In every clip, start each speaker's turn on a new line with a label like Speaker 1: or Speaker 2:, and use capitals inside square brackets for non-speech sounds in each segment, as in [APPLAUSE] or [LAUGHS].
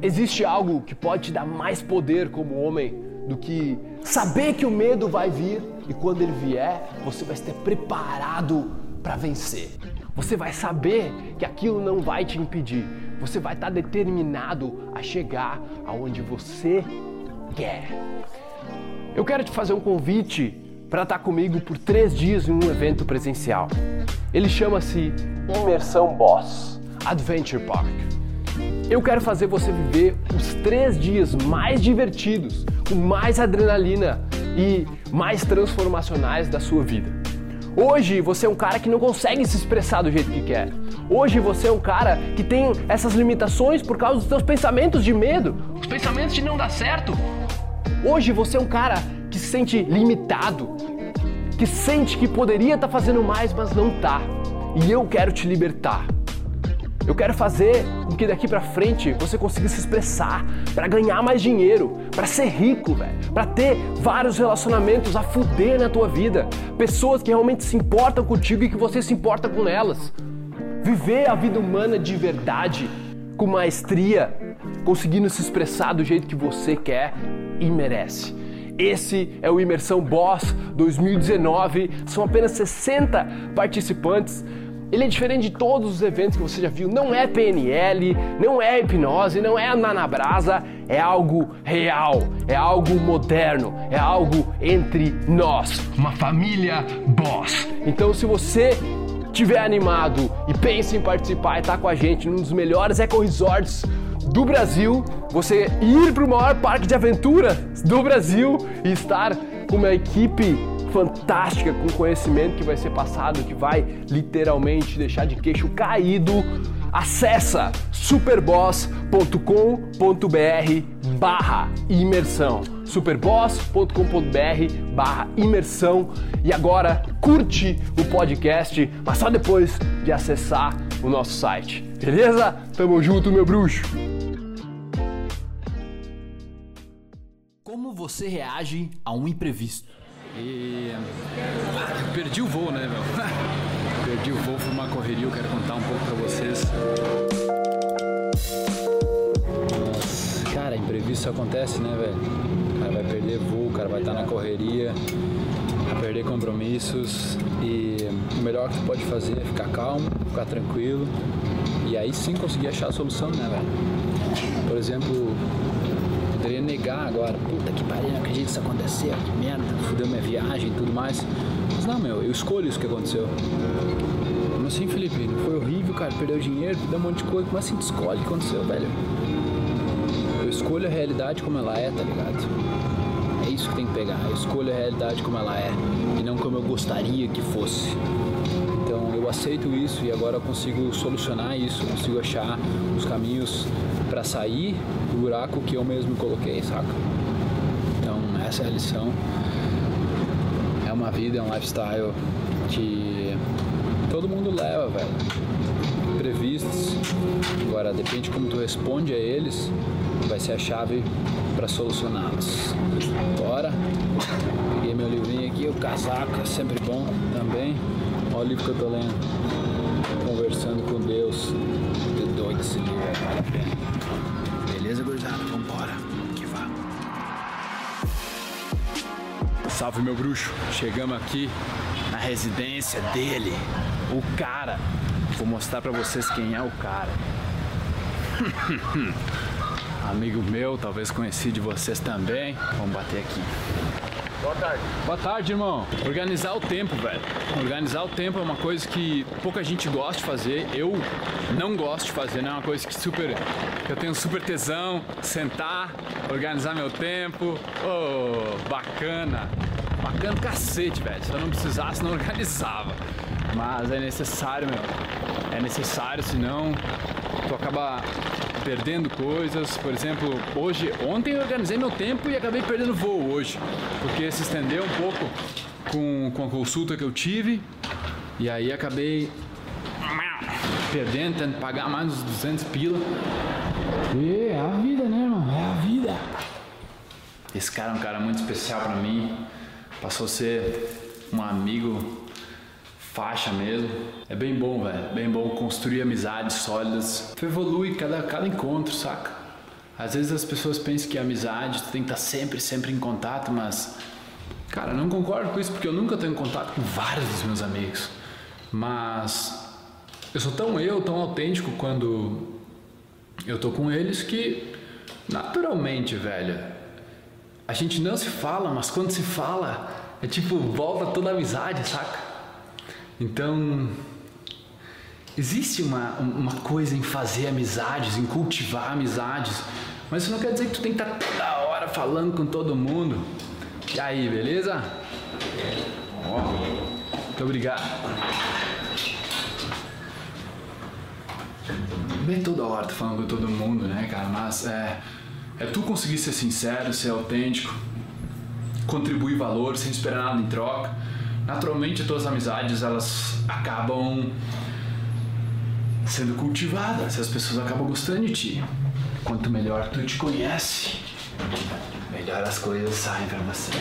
Speaker 1: Existe algo que pode te dar mais poder como homem do que saber que o medo vai vir e quando ele vier, você vai estar preparado para vencer. Você vai saber que aquilo não vai te impedir. Você vai estar determinado a chegar aonde você quer. Eu quero te fazer um convite para estar comigo por três dias em um evento presencial. Ele chama-se Imersão Boss Adventure Park. Eu quero fazer você viver os três dias mais divertidos, com mais adrenalina e mais transformacionais da sua vida. Hoje você é um cara que não consegue se expressar do jeito que quer. Hoje você é um cara que tem essas limitações por causa dos seus pensamentos de medo, os pensamentos de não dar certo. Hoje você é um cara que se sente limitado, que sente que poderia estar tá fazendo mais, mas não tá. E eu quero te libertar. Eu quero fazer com que daqui para frente você consiga se expressar, para ganhar mais dinheiro, para ser rico, velho, para ter vários relacionamentos a fuder na tua vida, pessoas que realmente se importam contigo e que você se importa com elas. Viver a vida humana de verdade, com maestria, conseguindo se expressar do jeito que você quer e merece. Esse é o Imersão Boss 2019. São apenas 60 participantes ele é diferente de todos os eventos que você já viu. Não é PNL, não é hipnose, não é andar na brasa. É algo real, é algo moderno, é algo entre nós. Uma família boss. Então, se você estiver animado e pensa em participar e estar tá com a gente num dos melhores eco resorts do Brasil, você ir para o maior parque de aventura do Brasil e estar com uma equipe fantástica com conhecimento que vai ser passado, que vai literalmente deixar de queixo caído. Acessa superboss.com.br barra imersão superboss.com.br barra imersão e agora curte o podcast, mas só depois de acessar o nosso site. Beleza? Tamo junto, meu bruxo!
Speaker 2: Como você reage a um imprevisto?
Speaker 3: E perdi o voo, né, meu? [LAUGHS] perdi o voo, foi uma correria, eu quero contar um pouco pra vocês. Cara, imprevisto acontece, né, velho? O cara vai perder voo, o cara vai estar na correria, vai perder compromissos e o melhor que tu pode fazer é ficar calmo, ficar tranquilo e aí sim conseguir achar a solução, né, velho? Por exemplo, poderia negar agora, puta que pariu, não acredito que isso aconteceu, que merda, fudeu minha viagem e tudo mais. Mas não, meu, eu escolho isso que aconteceu. Como assim, Felipe? Foi horrível, cara, perdeu dinheiro, perdeu um monte de coisa. Como assim tu escolhe o que aconteceu, velho? Eu escolho a realidade como ela é, tá ligado? É isso que tem que pegar. Eu escolho a realidade como ela é e não como eu gostaria que fosse. Aceito isso e agora eu consigo solucionar isso, consigo achar os caminhos para sair do buraco que eu mesmo coloquei, saca? Então, essa é a lição. É uma vida, é um lifestyle que todo mundo leva, velho. Imprevistos. Agora, depende de como tu responde a eles, vai ser a chave para solucioná-los. Bora? Peguei meu livrinho aqui, o casaco é sempre bom também. Olha o livro que eu tô lendo. Conversando com Deus. Que doido esse livro. Beleza, gurizada? Vambora. Que vamos. Salve, meu bruxo. Chegamos aqui na residência dele. O cara. Vou mostrar pra vocês quem é o cara. [LAUGHS] Amigo meu, talvez conhecido de vocês também. Vamos bater aqui.
Speaker 4: Boa tarde.
Speaker 3: Boa tarde, irmão. Organizar o tempo, velho. Organizar o tempo é uma coisa que pouca gente gosta de fazer. Eu não gosto de fazer, não é uma coisa que super. Eu tenho super tesão, sentar, organizar meu tempo. Oh, bacana. Bacana cacete, velho. Se eu não precisasse, não [LAUGHS] organizava. Mas é necessário, meu. É necessário, senão tu acaba perdendo coisas. Por exemplo, hoje, ontem eu organizei meu tempo e acabei perdendo voo hoje, porque se estendeu um pouco com, com a consulta que eu tive e aí acabei perdendo, tendo que pagar mais uns 200 pila. E é a vida, né, irmão? É a vida. Esse cara é um cara muito especial para mim. Passou a ser um amigo faixa mesmo. É bem bom, velho. Bem bom construir amizades sólidas. Tu evolui cada, cada encontro, saca? Às vezes as pessoas pensam que a amizade tu tem que estar sempre, sempre em contato, mas cara, não concordo com isso porque eu nunca tenho contato com vários dos meus amigos. Mas eu sou tão eu, tão autêntico quando eu tô com eles que naturalmente, velho, a gente não se fala, mas quando se fala, é tipo, volta toda a amizade, saca? Então, existe uma, uma coisa em fazer amizades, em cultivar amizades, mas isso não quer dizer que tu tem que estar toda hora falando com todo mundo. E aí, beleza? Ó, muito obrigado. Bem toda hora tô falando com todo mundo, né, cara? Mas é, é tu conseguir ser sincero, ser autêntico, contribuir valor sem esperar nada em troca. Naturalmente, as tuas amizades elas acabam sendo cultivadas, as pessoas acabam gostando de ti. Quanto melhor tu te conhece, melhor as coisas saem pra você.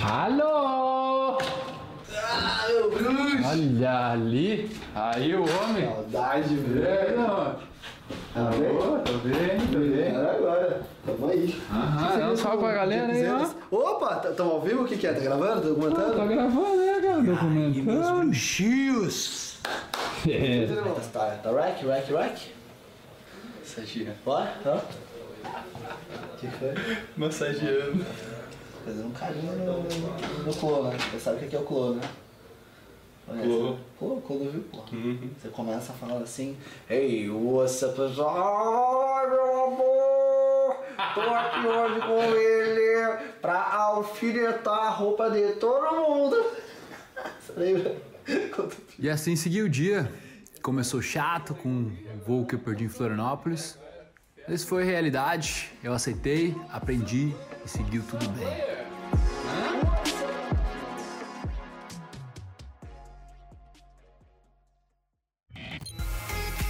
Speaker 3: Alô!
Speaker 4: Ah, meu bruxo!
Speaker 3: Olha ali, aí o homem.
Speaker 4: Saudade, velho. Tá bem?
Speaker 3: Boa, tô bem, tô bem.
Speaker 4: Era agora. Tamo aí.
Speaker 3: Aham, dá um salve pra galera aí, ó.
Speaker 4: Opa, tamo ao vivo? O que que é? Tá gravando? Tá documentando?
Speaker 3: Tá gravando, né, cara?
Speaker 4: Meus
Speaker 3: Documentando.
Speaker 4: bruxinhos!
Speaker 3: É. [LAUGHS]
Speaker 4: Tá, tá rack, rack, rack?
Speaker 3: Massageando.
Speaker 4: Bora? Hã? O que foi?
Speaker 3: Massageando.
Speaker 4: Fazendo um carinho no, no, clô, né? Você sabe o que que é o clô, né? Conhece?
Speaker 5: Clô.
Speaker 4: Clô, clô viu, pô. Você começa a falar assim, Ei, what's up, pessoal? Ai, meu amor! Tô aqui hoje com ele pra alfinetar a roupa de todo mundo. [LAUGHS] Você lembra? Quando-
Speaker 3: E assim seguiu o dia. Começou chato com um voo que eu perdi em Florianópolis. Isso foi realidade. Eu aceitei, aprendi e seguiu tudo bem.